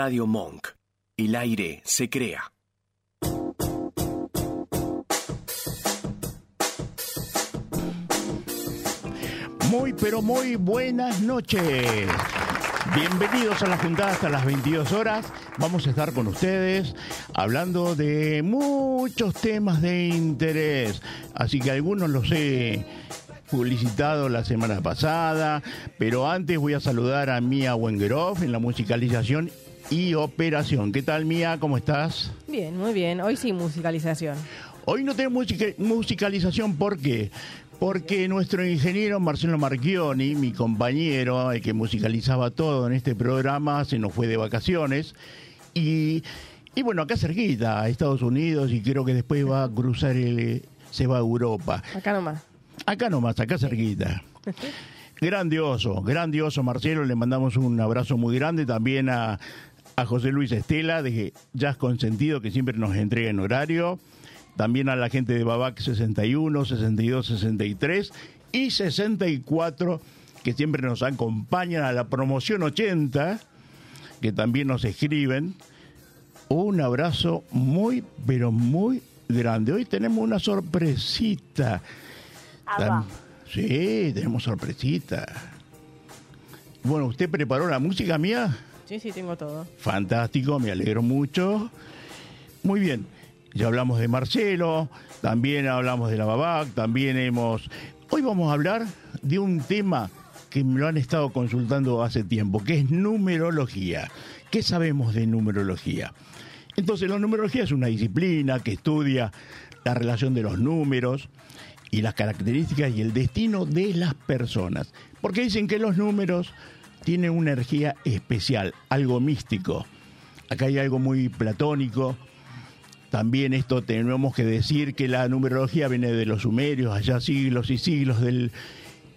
Radio Monk. El aire se crea. Muy, pero muy buenas noches. Bienvenidos a la juntada hasta las 22 horas. Vamos a estar con ustedes hablando de muchos temas de interés. Así que algunos los he publicitado la semana pasada, pero antes voy a saludar a Mía Wengeroff en la musicalización y operación. ¿Qué tal Mía? ¿Cómo estás? Bien, muy bien. Hoy sí musicalización. Hoy no tenemos musicalización, ¿por qué? Porque nuestro ingeniero Marcelo Marchioni, mi compañero, el que musicalizaba todo en este programa, se nos fue de vacaciones. Y, y bueno, acá cerquita, a Estados Unidos, y creo que después va a cruzar el. se va a Europa. Acá nomás. Acá nomás, acá cerquita. grandioso, grandioso Marcelo, le mandamos un abrazo muy grande también a, a José Luis Estela de Jazz Consentido que siempre nos entrega en horario, también a la gente de Babac 61, 62, 63 y 64 que siempre nos acompañan a la promoción 80 que también nos escriben. Un abrazo muy, pero muy grande. Hoy tenemos una sorpresita. Sí, tenemos sorpresita. Bueno, ¿usted preparó la música mía? Sí, sí, tengo todo. Fantástico, me alegro mucho. Muy bien, ya hablamos de Marcelo, también hablamos de la Babac, también hemos... Hoy vamos a hablar de un tema que me lo han estado consultando hace tiempo, que es numerología. ¿Qué sabemos de numerología? Entonces, la numerología es una disciplina que estudia la relación de los números, y las características y el destino de las personas. Porque dicen que los números tienen una energía especial, algo místico. Acá hay algo muy platónico. También esto tenemos que decir que la numerología viene de los sumerios, allá siglos y siglos del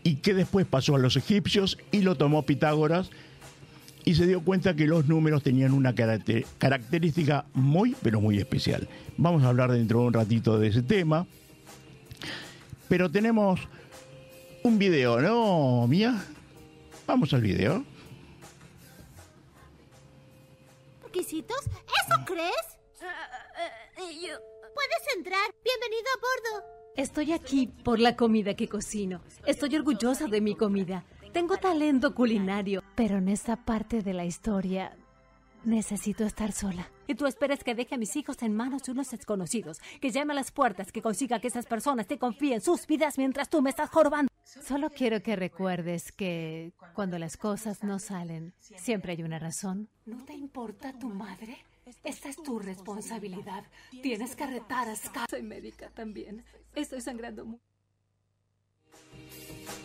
y que después pasó a los egipcios y lo tomó Pitágoras y se dio cuenta que los números tenían una característica muy pero muy especial. Vamos a hablar dentro de un ratito de ese tema. Pero tenemos un video, ¿no, Mía? Vamos al video. ¿Requisitos? ¿Eso crees? Puedes entrar. Bienvenido a bordo. Estoy aquí por la comida que cocino. Estoy orgullosa de mi comida. Tengo talento culinario. Pero en esta parte de la historia necesito estar sola. Y tú esperas que deje a mis hijos en manos de unos desconocidos, que llame a las puertas, que consiga que esas personas te confíen sus vidas mientras tú me estás jorobando. Solo quiero que recuerdes que cuando las cosas no salen, siempre hay una razón. ¿No te importa tu madre? Esta es tu responsabilidad. Tienes que retar a Scar. Soy médica también. Estoy sangrando mucho.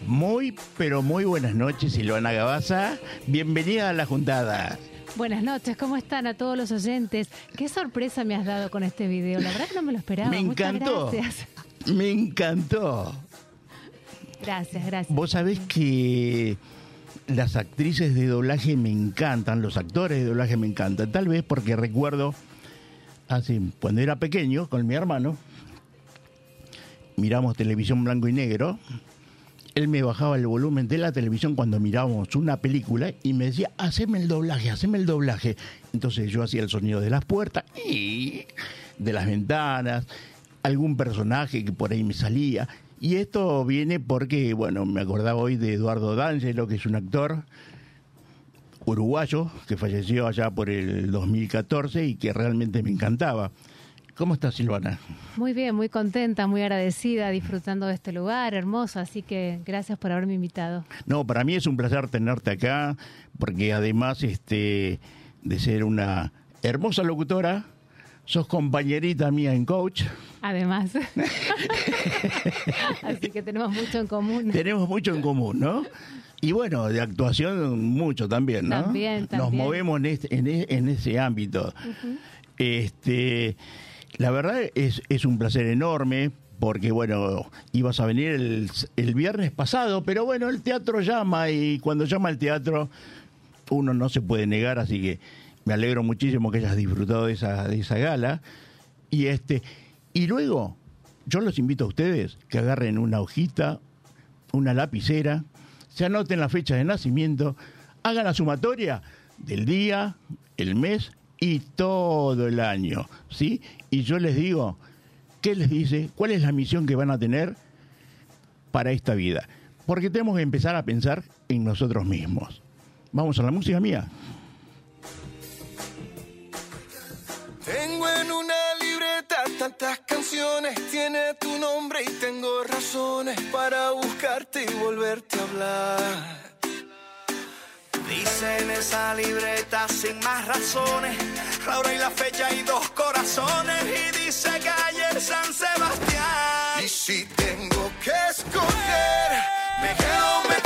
Muy, pero muy buenas noches, Silvana Gabaza. Bienvenida a la juntada. Buenas noches, ¿cómo están a todos los oyentes? Qué sorpresa me has dado con este video, la verdad que no me lo esperaba. Me encantó. gracias. Me encantó. Gracias, gracias. Vos sabés que las actrices de doblaje me encantan, los actores de doblaje me encantan, tal vez porque recuerdo, así, cuando era pequeño, con mi hermano, miramos televisión blanco y negro, él me bajaba el volumen de la televisión cuando mirábamos una película y me decía, haceme el doblaje, haceme el doblaje. Entonces yo hacía el sonido de las puertas y de las ventanas, algún personaje que por ahí me salía. Y esto viene porque, bueno, me acordaba hoy de Eduardo D'Angelo, que es un actor uruguayo que falleció allá por el 2014 y que realmente me encantaba. ¿Cómo estás, Silvana? Muy bien, muy contenta, muy agradecida, disfrutando de este lugar hermoso, así que gracias por haberme invitado. No, para mí es un placer tenerte acá, porque además este, de ser una hermosa locutora, sos compañerita mía en coach. Además. así que tenemos mucho en común. Tenemos mucho en común, ¿no? Y bueno, de actuación mucho también, ¿no? También, también. Nos movemos en, este, en, en ese ámbito. Este la verdad es, es un placer enorme porque bueno, ibas a venir el, el, viernes pasado, pero bueno, el teatro llama y cuando llama el teatro uno no se puede negar, así que me alegro muchísimo que hayas disfrutado de esa, de esa gala. Y este, y luego, yo los invito a ustedes que agarren una hojita, una lapicera, se anoten la fecha de nacimiento, hagan la sumatoria del día, el mes y todo el año, ¿sí? Y yo les digo, ¿qué les dice? ¿Cuál es la misión que van a tener para esta vida? Porque tenemos que empezar a pensar en nosotros mismos. Vamos a la música mía. Tantas canciones, tiene tu nombre y tengo razones para buscarte y volverte a hablar. Dice en esa libreta sin más razones, la hora y la fecha y dos corazones y dice calle San Sebastián. Y si tengo que escoger, me quedo, me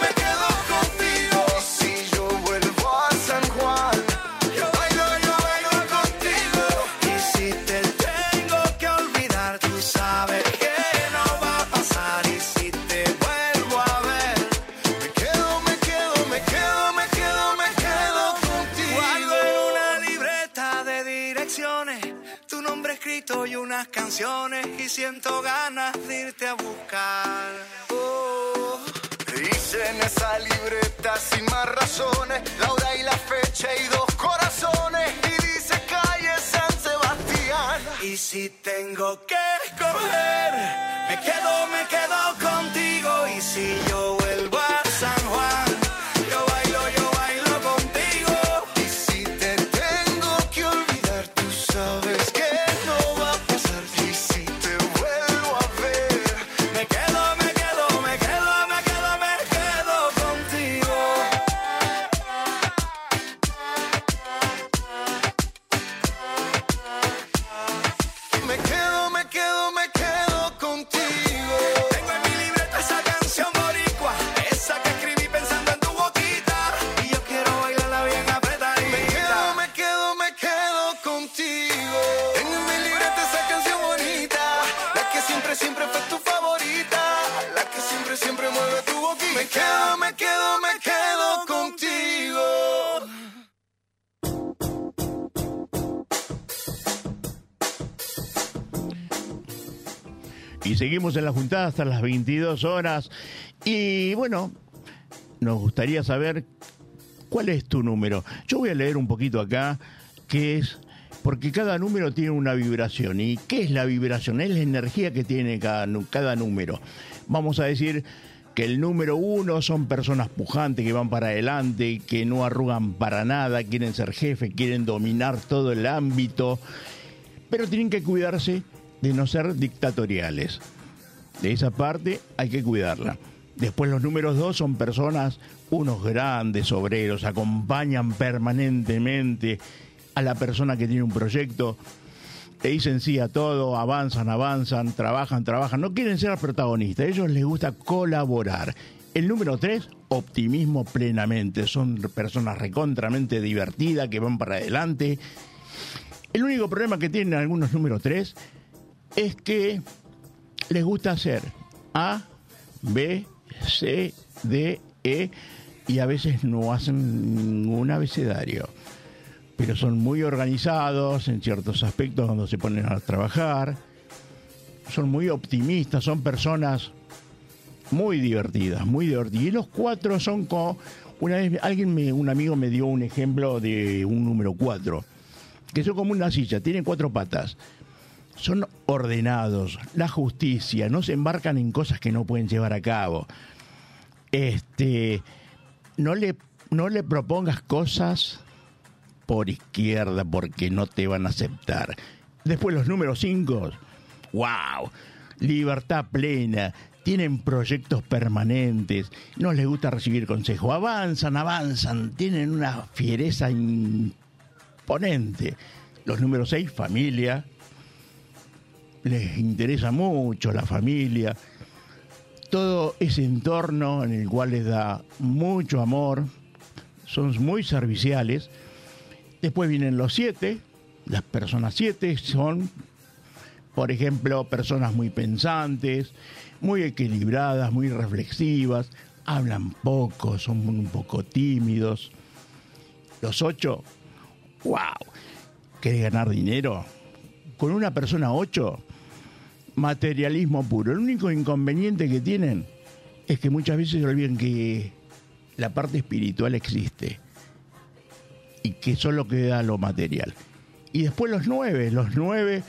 Y seguimos en la juntada hasta las 22 horas. Y bueno, nos gustaría saber cuál es tu número. Yo voy a leer un poquito acá, que es, porque cada número tiene una vibración. ¿Y qué es la vibración? Es la energía que tiene cada, número. Vamos a decir que el número uno son personas pujantes que van para adelante, que no arrugan para nada, quieren ser jefe, quieren dominar todo el ámbito pero tienen que cuidarse de no ser dictatoriales. De esa parte hay que cuidarla. Después los números dos son personas, unos grandes obreros, acompañan permanentemente a la persona que tiene un proyecto, le dicen sí a todo, avanzan, avanzan, trabajan, trabajan, no quieren ser protagonistas, a ellos les gusta colaborar. El número tres, optimismo plenamente, son personas recontramente divertidas que van para adelante, el único problema que tienen algunos números 3 es que les gusta hacer A, B, C, D, E y a veces no hacen ningún abecedario. Pero son muy organizados en ciertos aspectos cuando se ponen a trabajar. Son muy optimistas, son personas muy divertidas, muy divertidas. Y los cuatro son como... Una vez alguien, me, un amigo me dio un ejemplo de un número 4 que son como una silla, tienen cuatro patas. Son ordenados, la justicia, no se embarcan en cosas que no pueden llevar a cabo. Este, no le, no le propongas cosas por izquierda porque no te van a aceptar. Después los números 5, wow. libertad plena, tienen proyectos permanentes, no les gusta recibir consejo, avanzan, avanzan, tienen una fiereza imponente. Los números 6, familia, les interesa mucho la familia, todo ese entorno en el cual les da mucho amor, son muy serviciales. Después vienen los siete, las personas siete son, por ejemplo, personas muy pensantes, muy equilibradas, muy reflexivas, hablan poco, son un poco tímidos. Los ocho, wow, ¿querés ganar dinero? Con una persona ocho, materialismo puro. El único inconveniente que tienen es que muchas veces se olvidan que la parte espiritual existe y que solo queda lo material. Y después los nueve, los nueve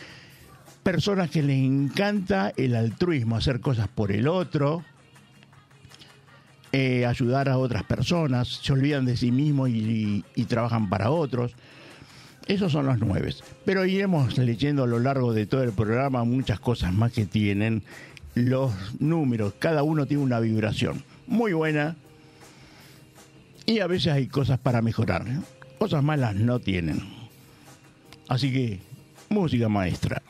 personas que les encanta el altruismo, hacer cosas por el otro, eh, ayudar a otras personas, se olvidan de sí mismos y, y trabajan para otros. Esos son los nueve. Pero iremos leyendo a lo largo de todo el programa muchas cosas más que tienen los números. Cada uno tiene una vibración muy buena y a veces hay cosas para mejorar. Cosas malas no tienen. Así que, música maestra.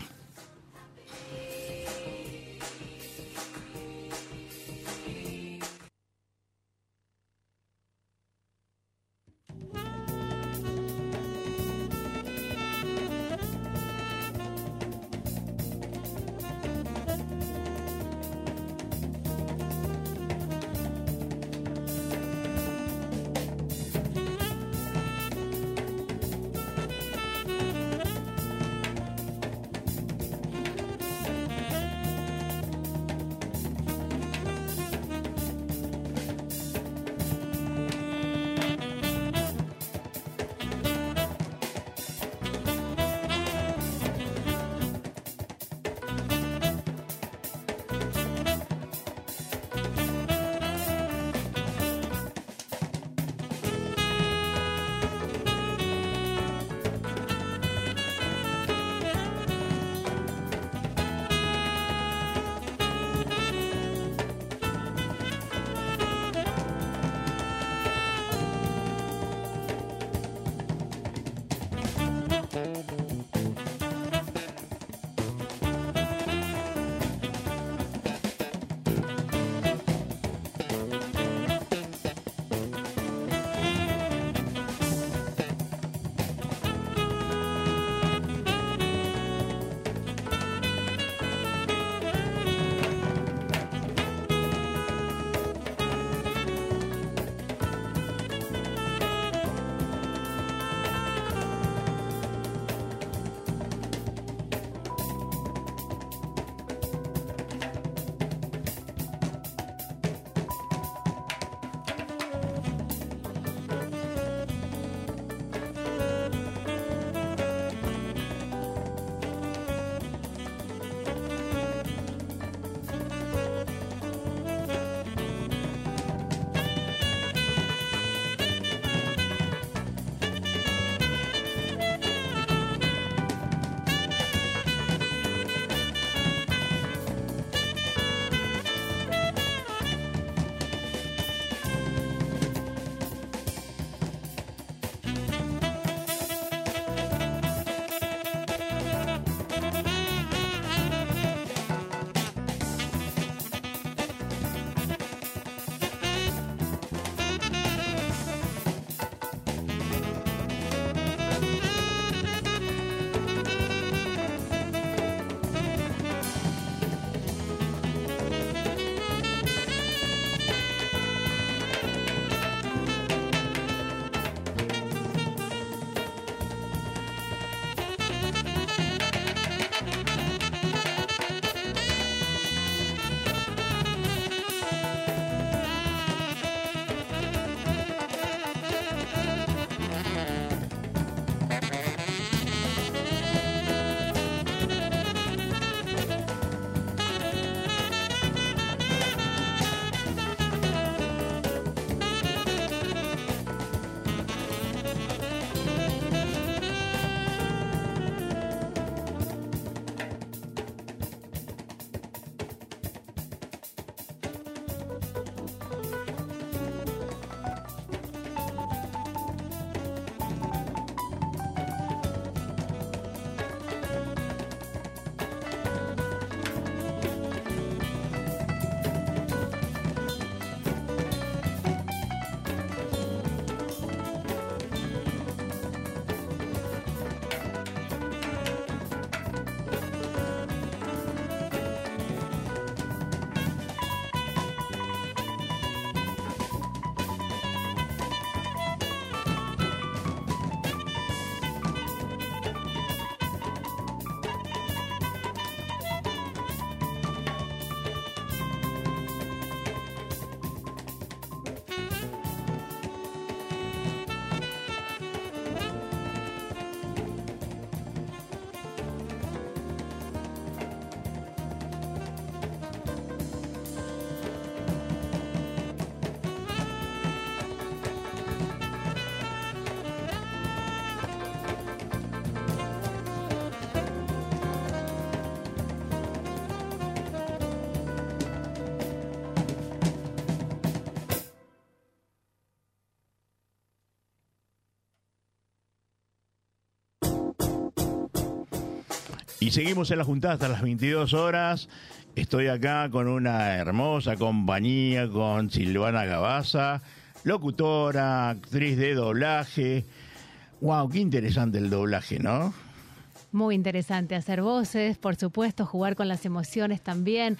Y seguimos en la juntada hasta las 22 horas. Estoy acá con una hermosa compañía, con Silvana Gabaza, locutora, actriz de doblaje. Wow, qué interesante el doblaje, ¿no? Muy interesante hacer voces, por supuesto, jugar con las emociones también.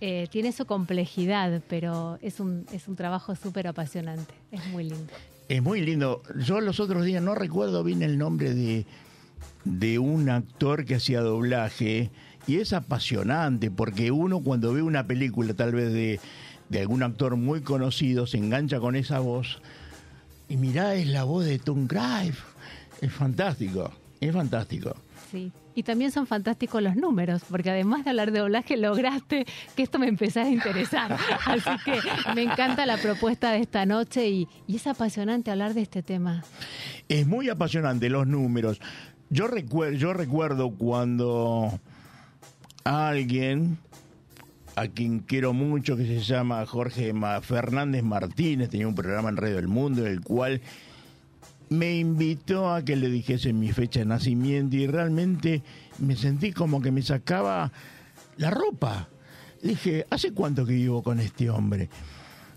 Eh, tiene su complejidad, pero es un, es un trabajo súper apasionante. Es muy lindo. Es muy lindo. Yo los otros días no recuerdo bien el nombre de, de un actor que hacía doblaje y es apasionante porque uno cuando ve una película tal vez de, de algún actor muy conocido se engancha con esa voz y mirá es la voz de Tom Cruise. Es fantástico, es fantástico. Sí. Y también son fantásticos los números, porque además de hablar de doblaje, lograste que esto me empezara a interesar. Así que me encanta la propuesta de esta noche y, y es apasionante hablar de este tema. Es muy apasionante los números. Yo recuerdo, yo recuerdo cuando alguien a quien quiero mucho, que se llama Jorge Fernández Martínez, tenía un programa en Radio del Mundo, el cual me invitó a que le dijese mi fecha de nacimiento y realmente me sentí como que me sacaba la ropa. Dije, ¿hace cuánto que vivo con este hombre?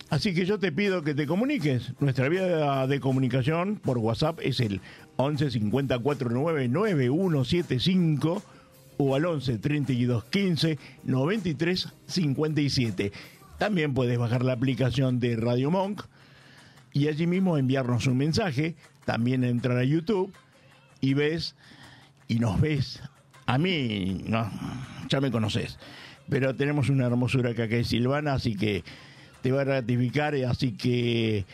Así que yo te pido que te comuniques. Nuestra vía de comunicación por WhatsApp es el 11 50 49 9175 o al 11 32 15 93 57. También puedes bajar la aplicación de Radio Monk y allí mismo enviarnos un mensaje. También entrar a YouTube y ves y nos ves. A mí, no, ya me conoces. Pero tenemos una hermosura que acá es Silvana, así que te va a ratificar, así que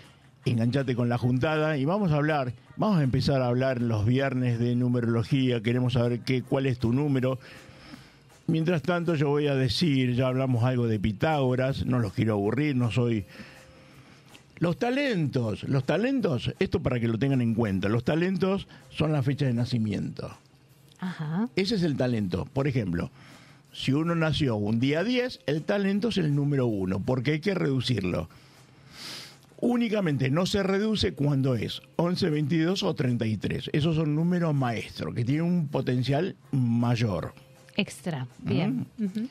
enganchate con la juntada y vamos a hablar, vamos a empezar a hablar los viernes de numerología, queremos saber qué, cuál es tu número. Mientras tanto yo voy a decir, ya hablamos algo de Pitágoras, no los quiero aburrir, no soy... Los talentos, los talentos, esto para que lo tengan en cuenta, los talentos son la fecha de nacimiento. Ajá. Ese es el talento. Por ejemplo, si uno nació un día 10, el talento es el número uno, porque hay que reducirlo. Únicamente no se reduce cuando es 11, 22 o 33. Esos son números maestros, que tienen un potencial mayor. Extra. Bien. Ujú.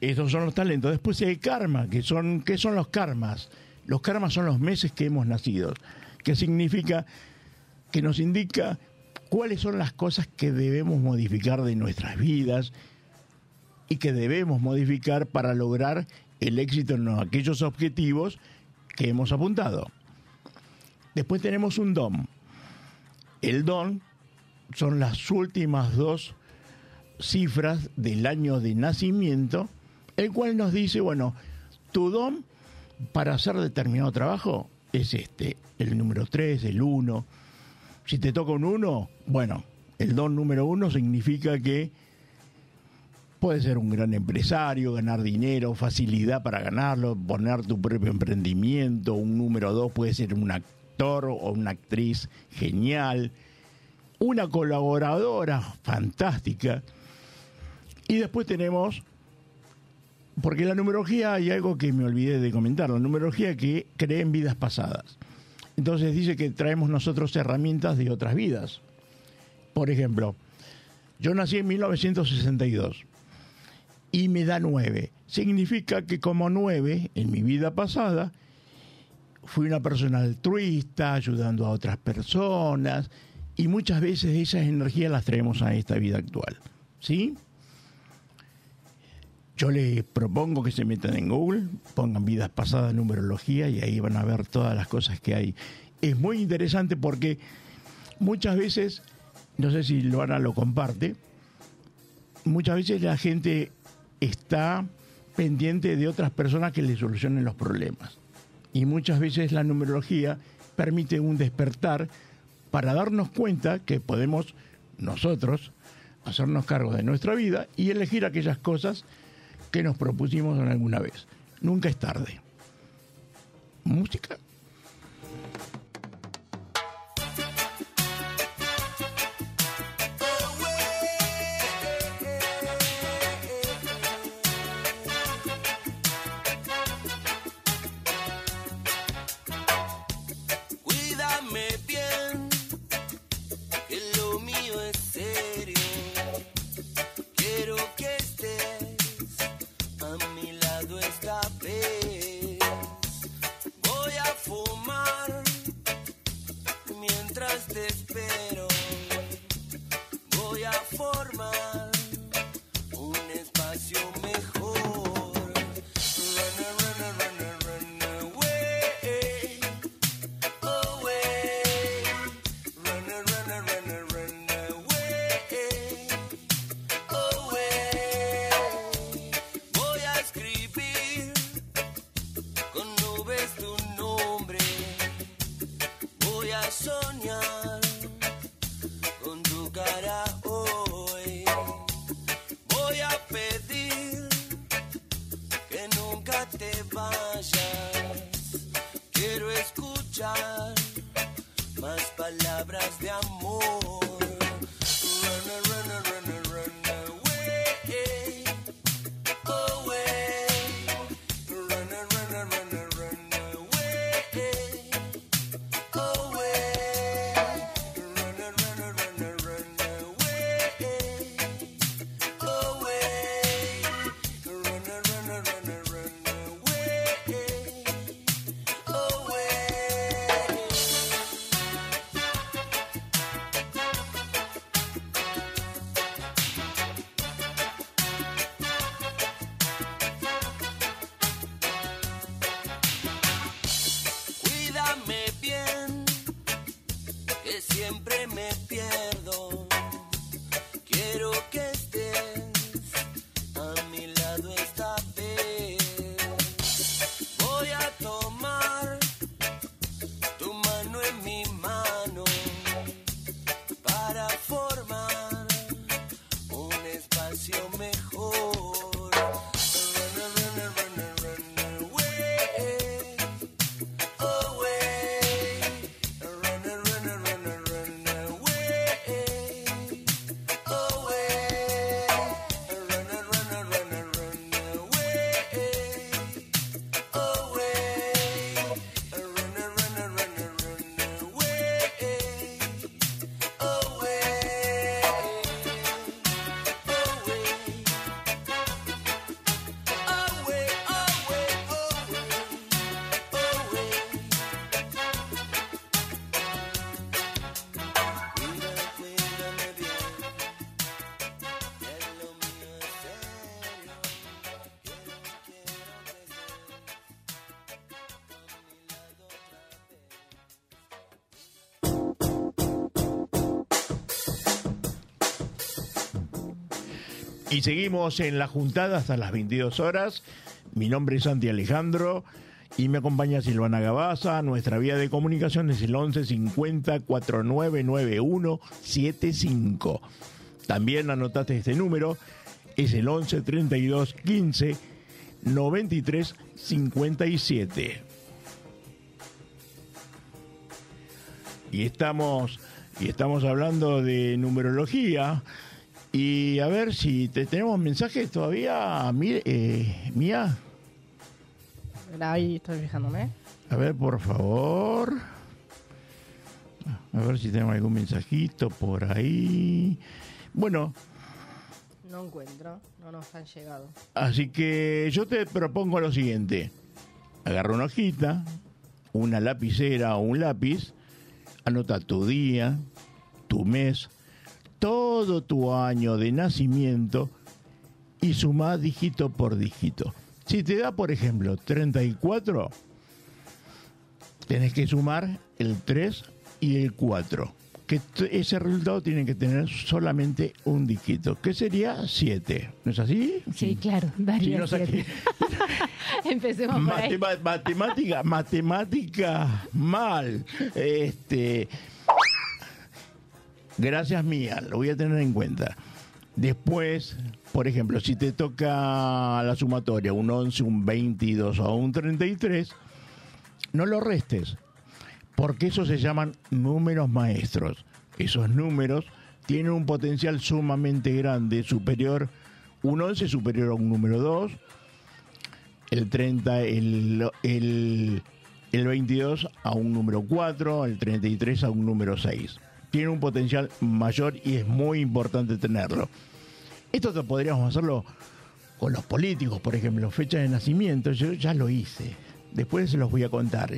Esos son los talentos. Después hay karma, que son, ¿qué son los karmas? Los karmas son los meses que hemos nacido, que significa que nos indica cuáles son las cosas que debemos modificar de nuestras vidas y que debemos modificar para lograr el éxito en aquellos objetivos que hemos apuntado. Después tenemos un don. El don son las últimas dos cifras del año de nacimiento, el cual nos dice, bueno, tu don para hacer determinado trabajo es este, el número 3, el 1. Si te toca un 1, bueno, el don número 1 significa que puedes ser un gran empresario, ganar dinero, facilidad para ganarlo, poner tu propio emprendimiento. Un número 2 puede ser un actor o una actriz genial, una colaboradora fantástica. Y después tenemos, porque la numerología hay algo que me olvidé de comentar, la numerología que cree en vidas pasadas. Entonces dice que traemos nosotros herramientas de otras vidas. Por ejemplo, yo nací en 1962 y me da 9. Significa que como 9 en mi vida pasada fui una persona altruista, ayudando a otras personas y muchas veces esas energías las traemos a esta vida actual. ¿Sí? Yo les propongo que se metan en Google, pongan vidas pasadas, numerología y ahí van a ver todas las cosas que hay. Es muy interesante porque muchas veces, no sé si Luana lo comparte, muchas veces la gente está pendiente de otras personas que le solucionen los problemas. Y muchas veces la numerología permite un despertar para darnos cuenta que podemos nosotros hacernos cargo de nuestra vida y elegir aquellas cosas que nos propusimos alguna vez. Nunca es tarde. Música. Y seguimos en la juntada hasta las 22 horas. Mi nombre es Santi Alejandro y me acompaña Silvana Gabaza. Nuestra vía de comunicación es el 11 50 4991 75. También anotaste este número, es el 11 32 15 93 57. Y estamos, y estamos hablando de numerología. Y a ver si te, tenemos mensajes todavía, mi- eh, Mía. Ahí estoy fijándome. A ver, por favor. A ver si tenemos algún mensajito por ahí. Bueno, No encuentro. No nos han llegado. así que yo te propongo lo siguiente. Agarra una hojita, una lapicera o un lápiz, anota tu día, tu mes, todo tu año de nacimiento y suma dígito por dígito. Si te da, por ejemplo, 34, tenés que sumar el 3 y el 4. Que ese resultado tiene que tener solamente un dígito, que sería 7. ¿No es así? Sí, claro, Si daría no saqué-. Empecemos por ahí. Matemática, matemática mal. Este, gracias mía, lo voy a tener en cuenta. Después, por ejemplo, si te toca la sumatoria, un 11, un 22 o un 33, no lo restes, porque esos se llaman números maestros. Esos números tienen un potencial sumamente grande, superior, un 11 superior a un número 2, el 30, el, el, el 22 a un número 4, el 33 a un número 6. Tiene un potencial mayor y es muy importante tenerlo. Esto te podríamos hacerlo con los políticos, por ejemplo, fecha de nacimiento, yo ya lo hice. Después se los voy a contar.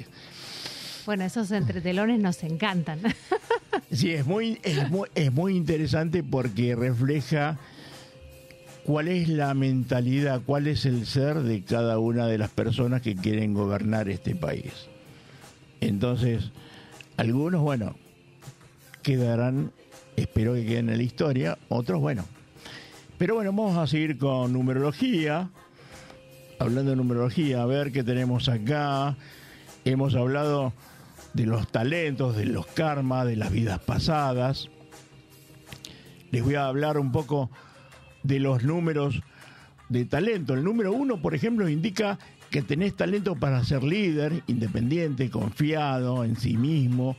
Bueno, esos entretelones nos encantan. Sí, es muy, es muy, es muy interesante porque refleja cuál es la mentalidad, cuál es el ser de cada una de las personas que quieren gobernar este país. Entonces, algunos, bueno, quedarán, espero que queden en la historia, otros, bueno. Pero bueno, vamos a seguir con numerología. Hablando de numerología, a ver qué tenemos acá. Hemos hablado de los talentos, de los karmas, de las vidas pasadas. Les voy a hablar un poco de los números de talento. El número uno, por ejemplo, indica que tenés talento para ser líder, independiente, confiado en sí mismo.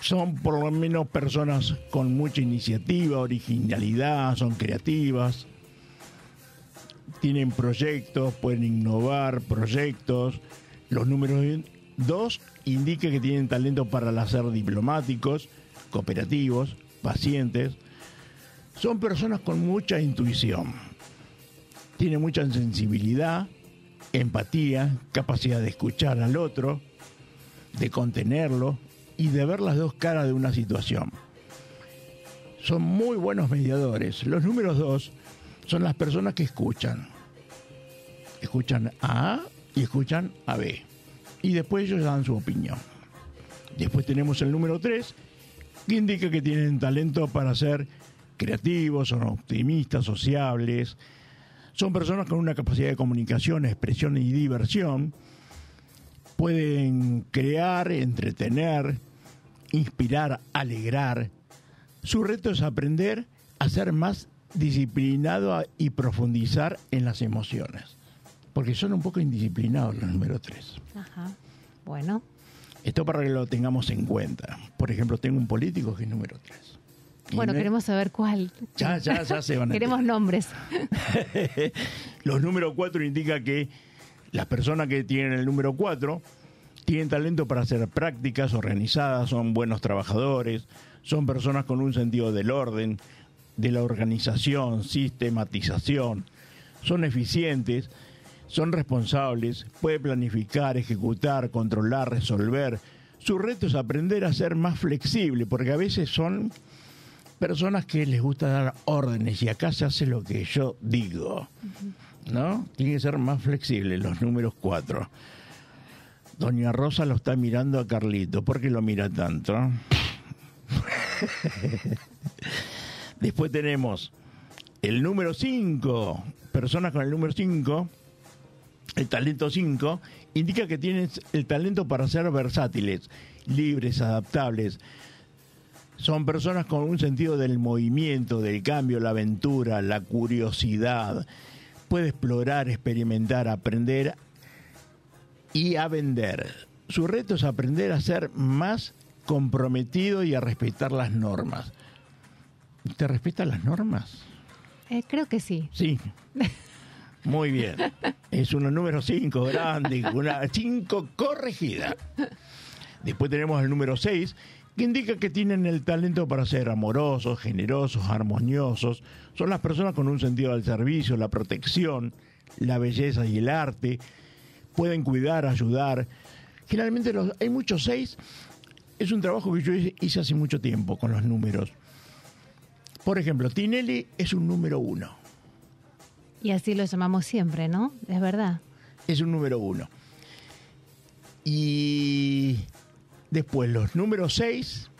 Son por lo menos personas con mucha iniciativa, originalidad, son creativas, tienen proyectos, pueden innovar proyectos. Los números dos indica que tienen talento para ser diplomáticos, cooperativos, pacientes. Son personas con mucha intuición. Tienen mucha sensibilidad, empatía, capacidad de escuchar al otro, de contenerlo y de ver las dos caras de una situación. Son muy buenos mediadores. Los números dos son las personas que escuchan. Escuchan a A y escuchan a B. Y después ellos dan su opinión. Después tenemos el número 3, que indica que tienen talento para ser creativos, son optimistas, sociables. Son personas con una capacidad de comunicación, expresión y diversión. Pueden crear, entretener, inspirar, alegrar. Su reto es aprender a ser más disciplinado y profundizar en las emociones. Porque son un poco indisciplinados los número 3. Ajá. Bueno, Esto para que lo tengamos en cuenta. Por ejemplo, tengo un político que es número 3. bueno, queremos saber cuál. Ya, ya, ya se van a Queremos nombres. Los números 4 indica que las personas que tienen el número 4 tienen talento para hacer prácticas organizadas, son buenos trabajadores, son personas con un sentido del orden, de la organización, sistematización, son eficientes, son responsables, puede planificar, ejecutar, controlar, resolver. Su reto es aprender a ser más flexible, porque a veces son personas que les gusta dar órdenes y acá se hace lo que yo digo. ¿No? Tiene que ser más flexible, los números cuatro. Doña Rosa lo está mirando a Carlito. ¿Por qué lo mira tanto? Después tenemos el número 5. Personas con el número 5, el talento 5, indica que tienen el talento para ser versátiles, libres, adaptables, son personas con un sentido del movimiento, del cambio, la aventura, la curiosidad. Puede explorar, experimentar, aprender y a vender. Su reto es aprender a ser más comprometido y a respetar las normas. ¿Usted respeta las normas? Eh, creo que sí. Sí. Muy bien. Es una número 5 grande, una 5 corregida. Después tenemos el número 6, que indica que tienen el talento para ser amorosos, generosos, armoniosos. Son las personas con un sentido del servicio, la protección, la belleza y el arte. Pueden cuidar, ayudar. Generalmente los, hay muchos 6. Es un trabajo que yo hice hace mucho tiempo con los números. Por ejemplo, Tinelli es un número 1. Y así lo llamamos siempre, ¿no? Es verdad. es un número uno. Y después los números seis,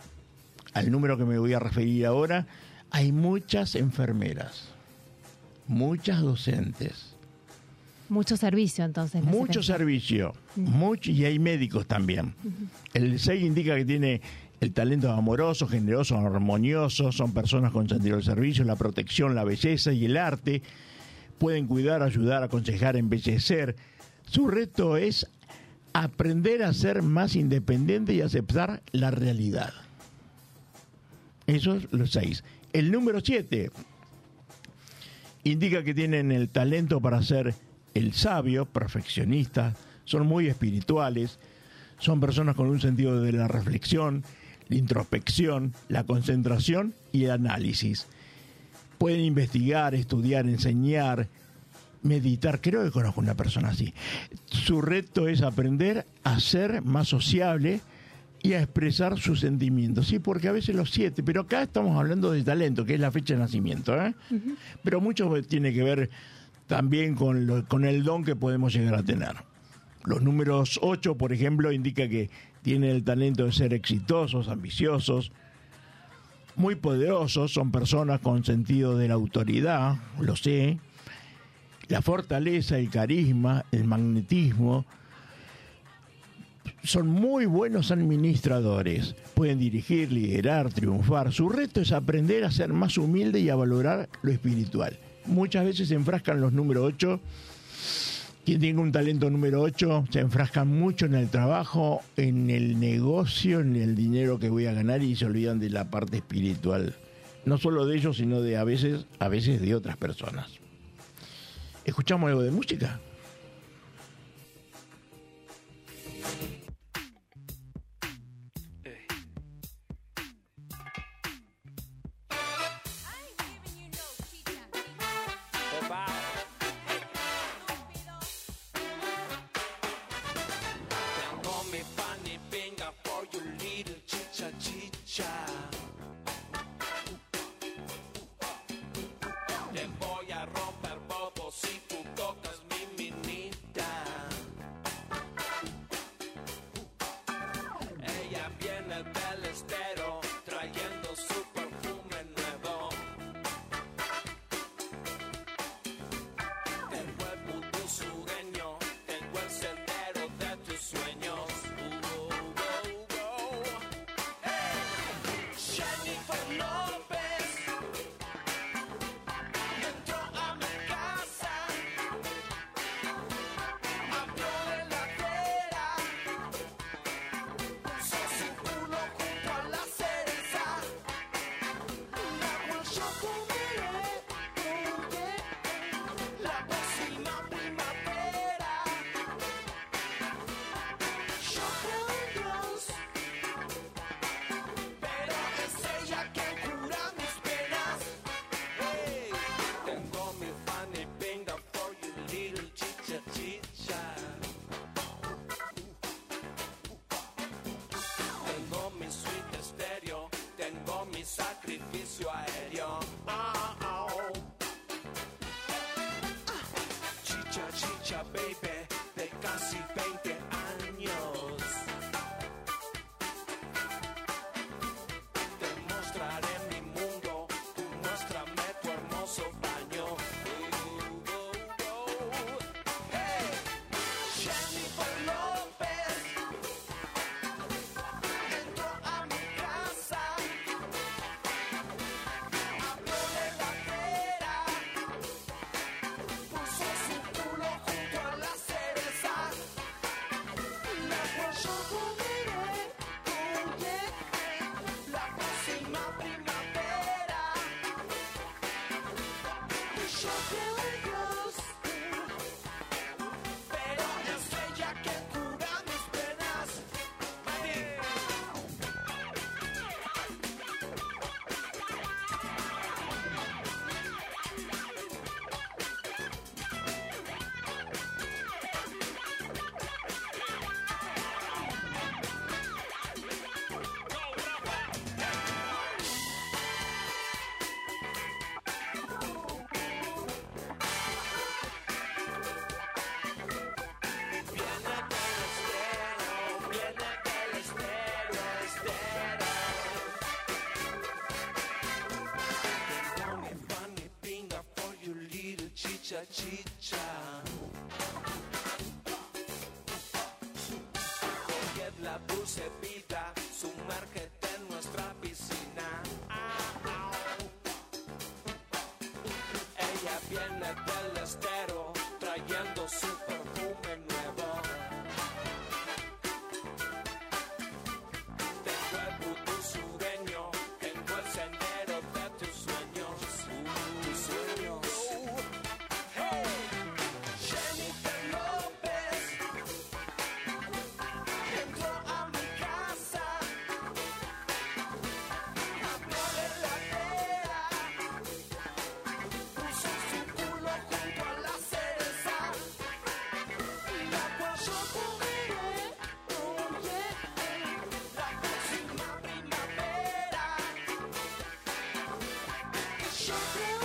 al número que me voy a referir ahora, hay muchas enfermeras, muchas docentes, Mucho servicio, entonces. mucho servicio, mucho, y hay médicos también. El 6 indica que tiene el talento amoroso, generoso, armonioso, son personas con sentido del servicio, la protección, la belleza y el arte. Pueden cuidar, ayudar, aconsejar, embellecer. Su reto es aprender a ser más independiente y aceptar la realidad. Eso es los seis. El número siete indica que tienen el talento para ser el sabio, perfeccionista, son muy espirituales, son personas con un sentido de la reflexión, la introspección, la concentración y el análisis. Pueden investigar, estudiar, enseñar, meditar. Creo que conozco una persona así. Su reto es aprender a ser más sociable y a expresar sus sentimientos. Sí, porque a veces los siete, pero acá estamos hablando de talento, que es la fecha de nacimiento. ¿eh? Pero mucho tiene que ver también con, lo- con el don que podemos llegar a tener. Los números 8, por ejemplo, indica que tienen el talento de ser exitosos, ambiciosos, muy poderosos, son personas con sentido de la autoridad, lo sé, la fortaleza, el carisma, el magnetismo, son muy buenos administradores. Pueden dirigir, liderar, triunfar. Su reto es aprender a ser más humilde y a valorar lo espiritual. Muchas veces se enfrascan los número 8. Quien tenga un talento número 8 se enfrascan mucho en el trabajo, en el negocio, en el dinero que voy a ganar y se olvidan de la parte espiritual. No solo de ellos, sino de a veces, a veces de otras personas. ¿Escuchamos algo de música? cheat Feel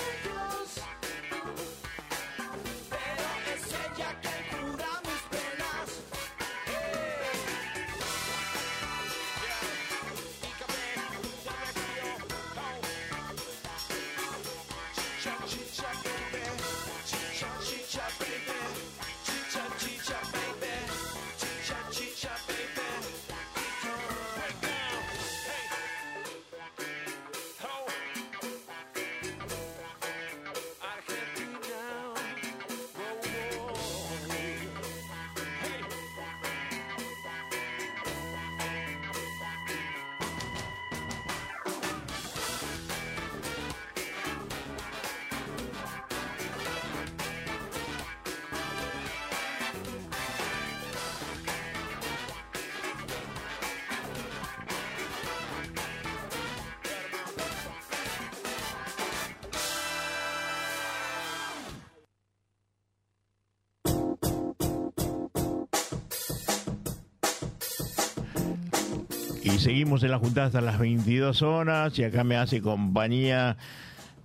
Y seguimos en la juntada hasta las 22 horas y acá me hace compañía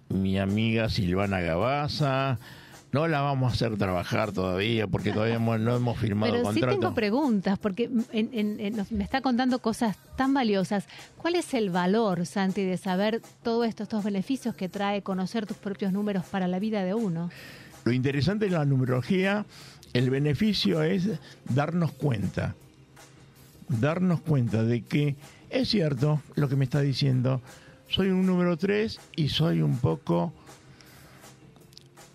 mi amiga Silvana Gabaza. No la vamos a hacer trabajar todavía porque todavía hemos- no hemos firmado Pero sí contrato. tengo preguntas, porque en- en- me está contando cosas tan valiosas. ¿Cuál es el valor, Santi, de saber todos estos, estos beneficios que trae conocer tus propios números para la vida de uno? Lo interesante de la numerología, el beneficio es darnos cuenta, darnos cuenta de que es cierto lo que me está diciendo, soy un número 3 y soy un poco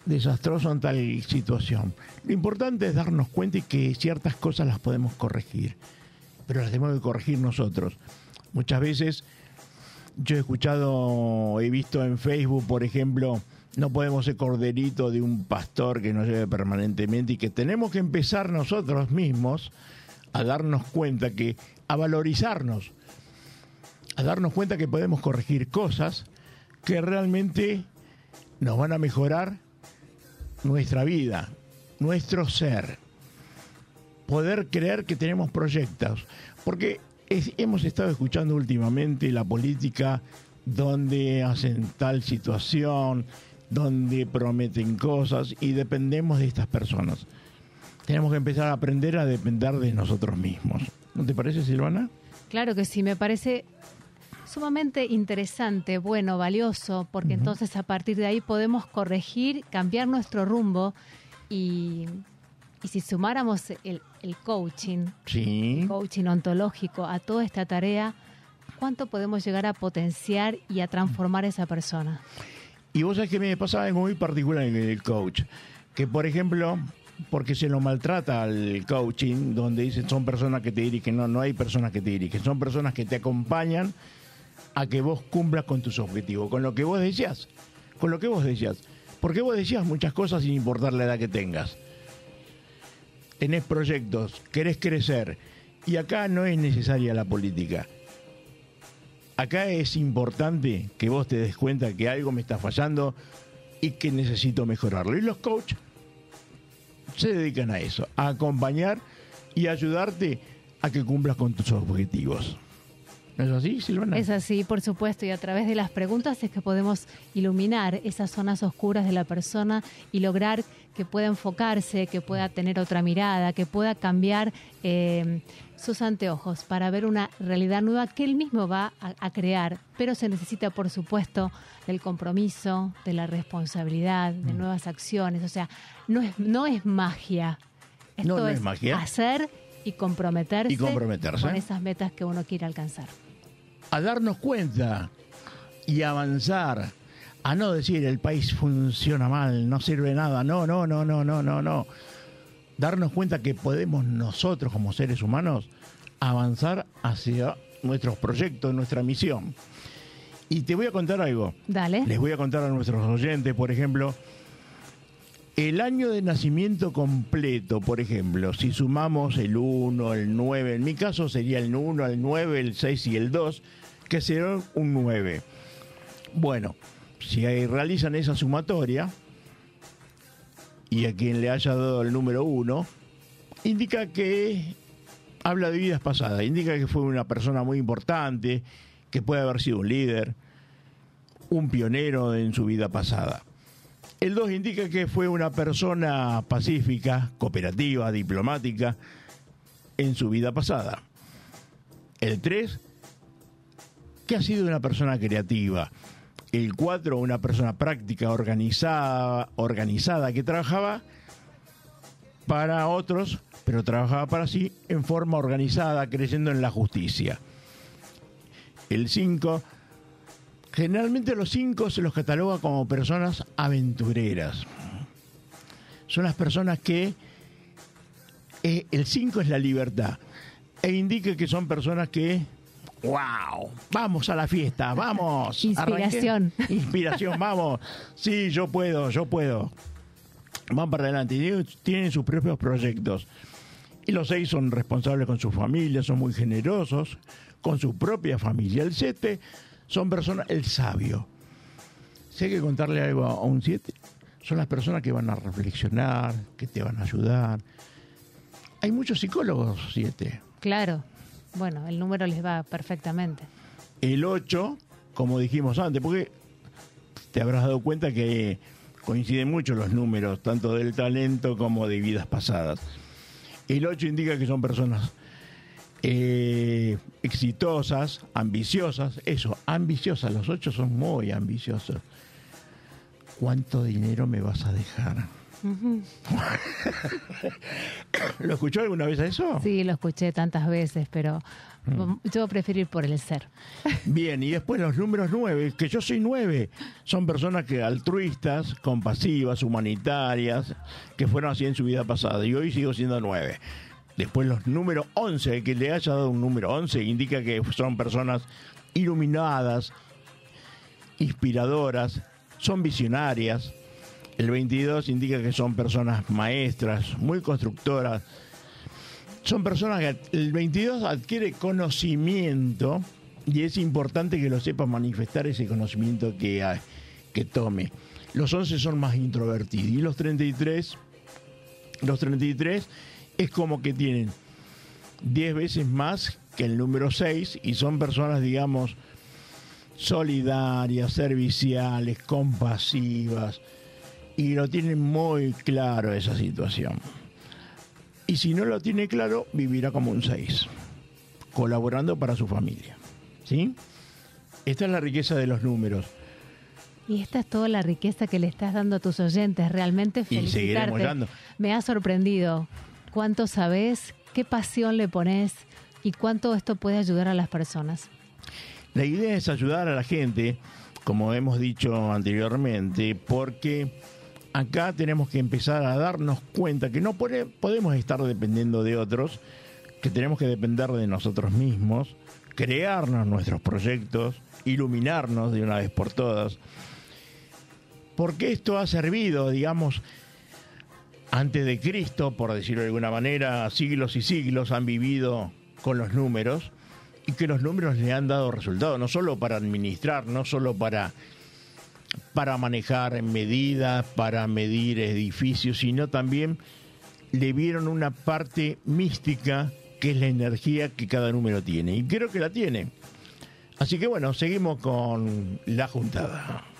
desastroso en tal situación. Lo importante es darnos cuenta y que ciertas cosas las podemos corregir, pero las tenemos que corregir nosotros. Muchas veces yo he escuchado, he visto en Facebook, por ejemplo, no podemos ser corderito de un pastor que nos lleve permanentemente y que tenemos que empezar nosotros mismos a darnos cuenta que, a valorizarnos, a darnos cuenta que podemos corregir cosas que realmente nos van a mejorar nuestra vida, nuestro ser. Poder creer que tenemos proyectos. Porque hemos estado escuchando últimamente la política donde hacen tal situación, donde prometen cosas y dependemos de estas personas. Tenemos que empezar a aprender a depender de nosotros mismos. ¿No te parece, Silvana? Claro que sí, me parece sumamente interesante, bueno, valioso, porque entonces a partir de ahí podemos corregir, cambiar nuestro rumbo y, y si sumáramos el, el coaching, Sí. coaching ontológico a toda esta tarea, ¿cuánto podemos llegar a potenciar y a transformar a esa persona? Y vos sabés que me pasa algo muy particular en el coach. Que, por ejemplo, porque se lo maltrata al coaching, donde dicen son personas que te dirigen. No, no hay personas que te dirigen. Son personas que te acompañan a que vos cumplas con tus objetivos, con lo que vos decías. Con lo que vos decías. Porque vos decías muchas cosas sin importar la edad que tengas. Tenés proyectos, querés crecer. Y acá no es necesaria la política. Acá es importante que vos te des cuenta que algo me está fallando y que necesito mejorarlo. Y los coaches se dedican a eso, a acompañar y ayudarte a que cumplas con tus objetivos. ¿No es así, Silvana? Es así, por supuesto, y a través de las preguntas es que podemos iluminar esas zonas oscuras de la persona y lograr que pueda enfocarse, que pueda tener otra mirada, que pueda cambiar eh, sus anteojos para ver una realidad nueva que él mismo va a, a crear. Pero se necesita, por supuesto, del compromiso, de la responsabilidad, Mm. de nuevas acciones. O sea, no es, no es magia. No, Esto no es magia. hacer y comprometerse, Y comprometerse. con esas metas que uno quiere alcanzar. A darnos cuenta y avanzar, a no decir el país funciona mal, no sirve nada, no, no, no, no, no, no, no. Darnos cuenta que podemos nosotros como seres humanos avanzar hacia nuestros proyectos, nuestra misión. Y te voy a contar algo. Dale. Les voy a contar a nuestros oyentes, por ejemplo, el año de nacimiento completo, por ejemplo, si sumamos el 1, el 9, en mi caso sería el 1, el 9, el 6 y el 2, que será un 9. Bueno, si realizan esa sumatoria y a quien le haya dado el número 1, indica que habla de vidas pasadas, indica que fue una persona muy importante, que puede haber sido un líder, un pionero en su vida pasada. El 2 indica que fue una persona pacífica, cooperativa, diplomática en su vida pasada. El 3, que ha sido una persona creativa. El 4, una persona práctica, organizada, organizada, que trabajaba para otros, pero trabajaba para sí en forma organizada, creyendo en la justicia. El 5, generalmente los 5 se los cataloga como personas aventureras. Son las personas que eh, el 5 es la libertad e indica que son personas que wow, vamos a la fiesta, vamos. Inspiración. arranqué. Inspiración, vamos. Sí, yo puedo, yo puedo. Van para adelante, tienen sus propios proyectos. Y los seis son responsables con su familia, son muy generosos con su propia familia. El siete son personas, el sabio. Si hay que contarle algo a un siete, son las personas que van a reflexionar, que te van a ayudar. Hay muchos psicólogos siete. Claro. Bueno, el número les va perfectamente. El 8, como dijimos antes, porque te habrás dado cuenta que coinciden mucho los números, tanto del talento como de vidas pasadas. El 8 indica que son personas eh, exitosas, ambiciosas, eso, ambiciosas, los 8 son muy ambiciosos. ¿Cuánto dinero me vas a dejar? ¿Lo escuchó alguna vez eso? Sí, lo escuché tantas veces, pero Mm. yo prefiero ir por el ser. Bien, y después los números nueve, que yo soy nueve, son personas que altruistas, compasivas, humanitarias, que fueron así en su vida pasada, y hoy sigo siendo nueve. Después los números 11, el que le haya dado un número 11 indica que son personas iluminadas, inspiradoras, son visionarias. El 22 indica que son personas maestras, muy constructoras. Son personas que el 22 adquiere conocimiento y es importante que lo sepa manifestar ese conocimiento que, que tome. Los 11 son más introvertidos y los 33, los 33 es como que tienen 10 veces más que el número 6 y son personas, digamos, solidarias, serviciales, compasivas y lo tienen muy claro esa situación. Y si no lo tiene claro, vivirá como un 6, colaborando para su familia. ¿Sí? Esta es la riqueza de los números. Y esta es toda la riqueza que le estás dando a tus oyentes. Realmente Y seguiremos felicitarte. dando. Me ha sorprendido cuánto sabes, qué pasión le pones y cuánto esto puede ayudar a las personas. La idea es ayudar a la gente, como hemos dicho anteriormente, porque acá tenemos que empezar a darnos cuenta que no podemos estar dependiendo de otros, que tenemos que depender de nosotros mismos, crearnos nuestros proyectos, iluminarnos de una vez por todas, porque esto ha servido, digamos, antes de Cristo, por decirlo de alguna manera, siglos y siglos han vivido con los números y que los números le han dado resultados, no solo para administrar, no solo para, para manejar medidas, para medir edificios, sino también le vieron una parte mística que es la energía que cada número tiene. Y creo que la tiene. Así que bueno, seguimos con la juntada.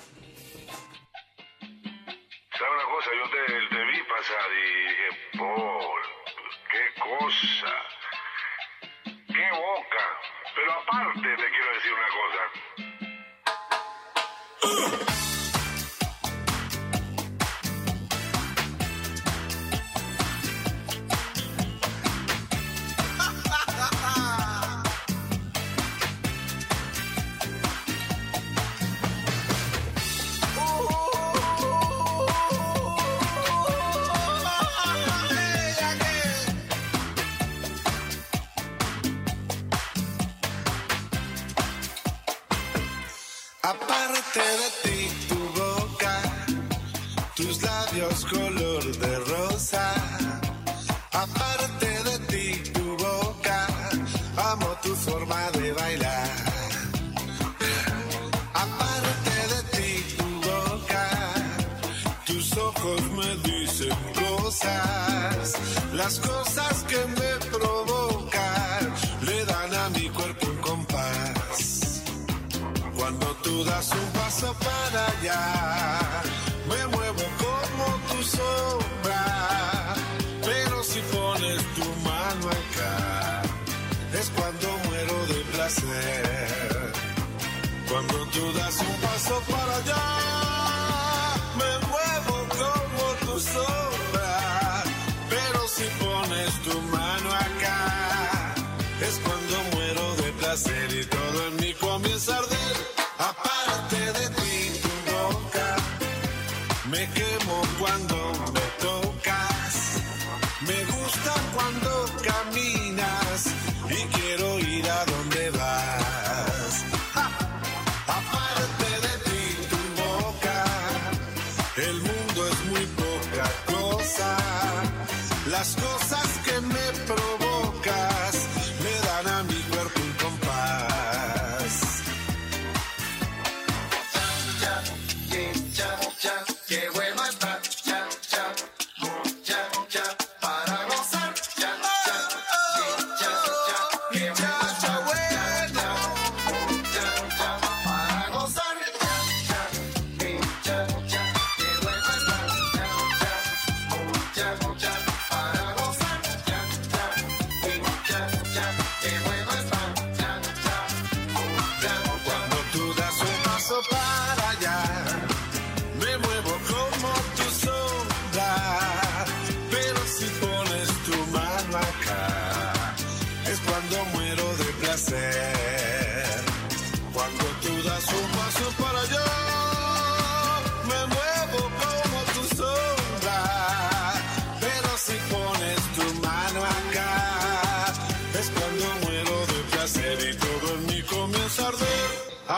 Cuando tú das un paso para allá, me muevo como tu sombra. Pero si pones tu mano acá, es cuando muero de placer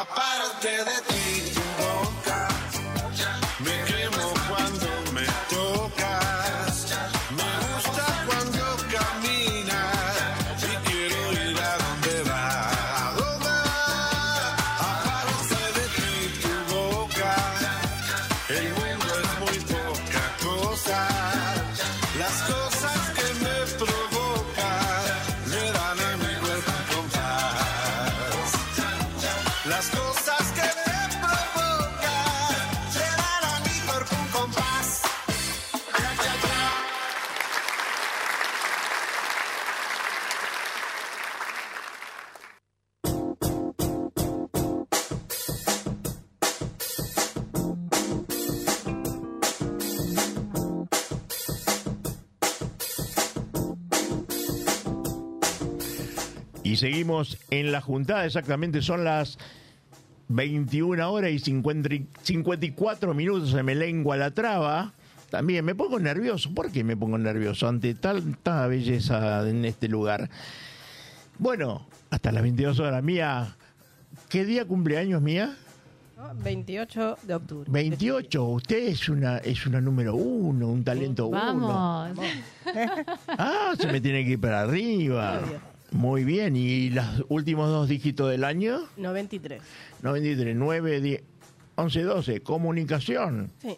Aparte de ti, en la juntada, exactamente son las 21 horas y 50 y 54 minutos, se me lengua la traba. También me pongo nervioso. ¿Por qué me pongo nervioso ante tanta belleza en este lugar? Bueno, hasta las 22 horas. Mía, ¿qué día cumpleaños mía? ¿no? 28 de octubre. 28. Usted es una, es una número uno, un talento uno. Vamos. Ah, se me tiene que ir para arriba. Muy bien. ¿Y los últimos dos dígitos del año? 93. 93, 9, 10, 11, 12. Comunicación. Sí,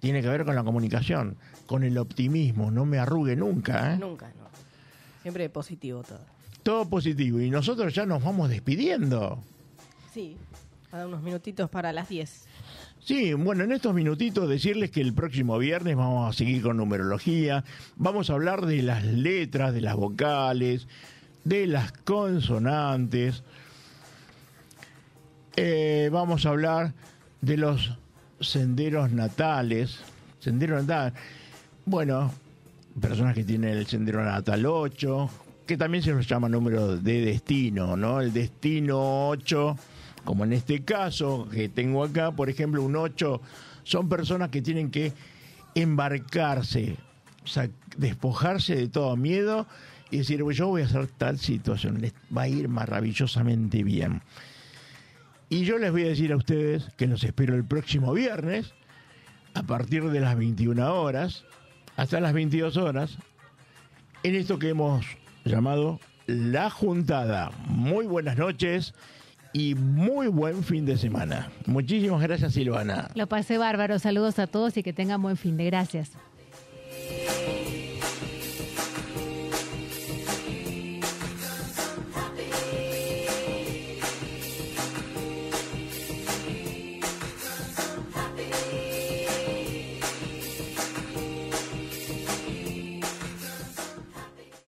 Tiene que ver con la comunicación, con el optimismo. No me arrugue nunca. ¿eh? nunca, no. Siempre positivo todo. Todo positivo. Y nosotros ya nos vamos despidiendo. Sí, a unos minutitos para las 10. Sí, bueno, en estos minutitos decirles que el próximo viernes vamos a seguir con numerología, vamos a hablar de las letras, de las vocales, de las consonantes, Eh, vamos a hablar de los senderos natales, sendero natal, bueno, personas que tienen el sendero natal 8, que también se los llama número de destino, ¿no? El destino 8, como en este caso que tengo acá, por ejemplo, un 8, son personas que tienen que embarcarse, despojarse de todo miedo y decir, "Pues yo voy a hacer tal situación, les va a ir maravillosamente bien. Y yo les voy a decir a ustedes que los espero el próximo viernes, a partir de las 21 horas, hasta las 22 horas, en esto que hemos llamado La Juntada. Muy buenas noches y muy buen fin de semana. Muchísimas gracias, Silvana. Lo pasé bárbaro. Saludos a todos y que tengan buen fin de gracias.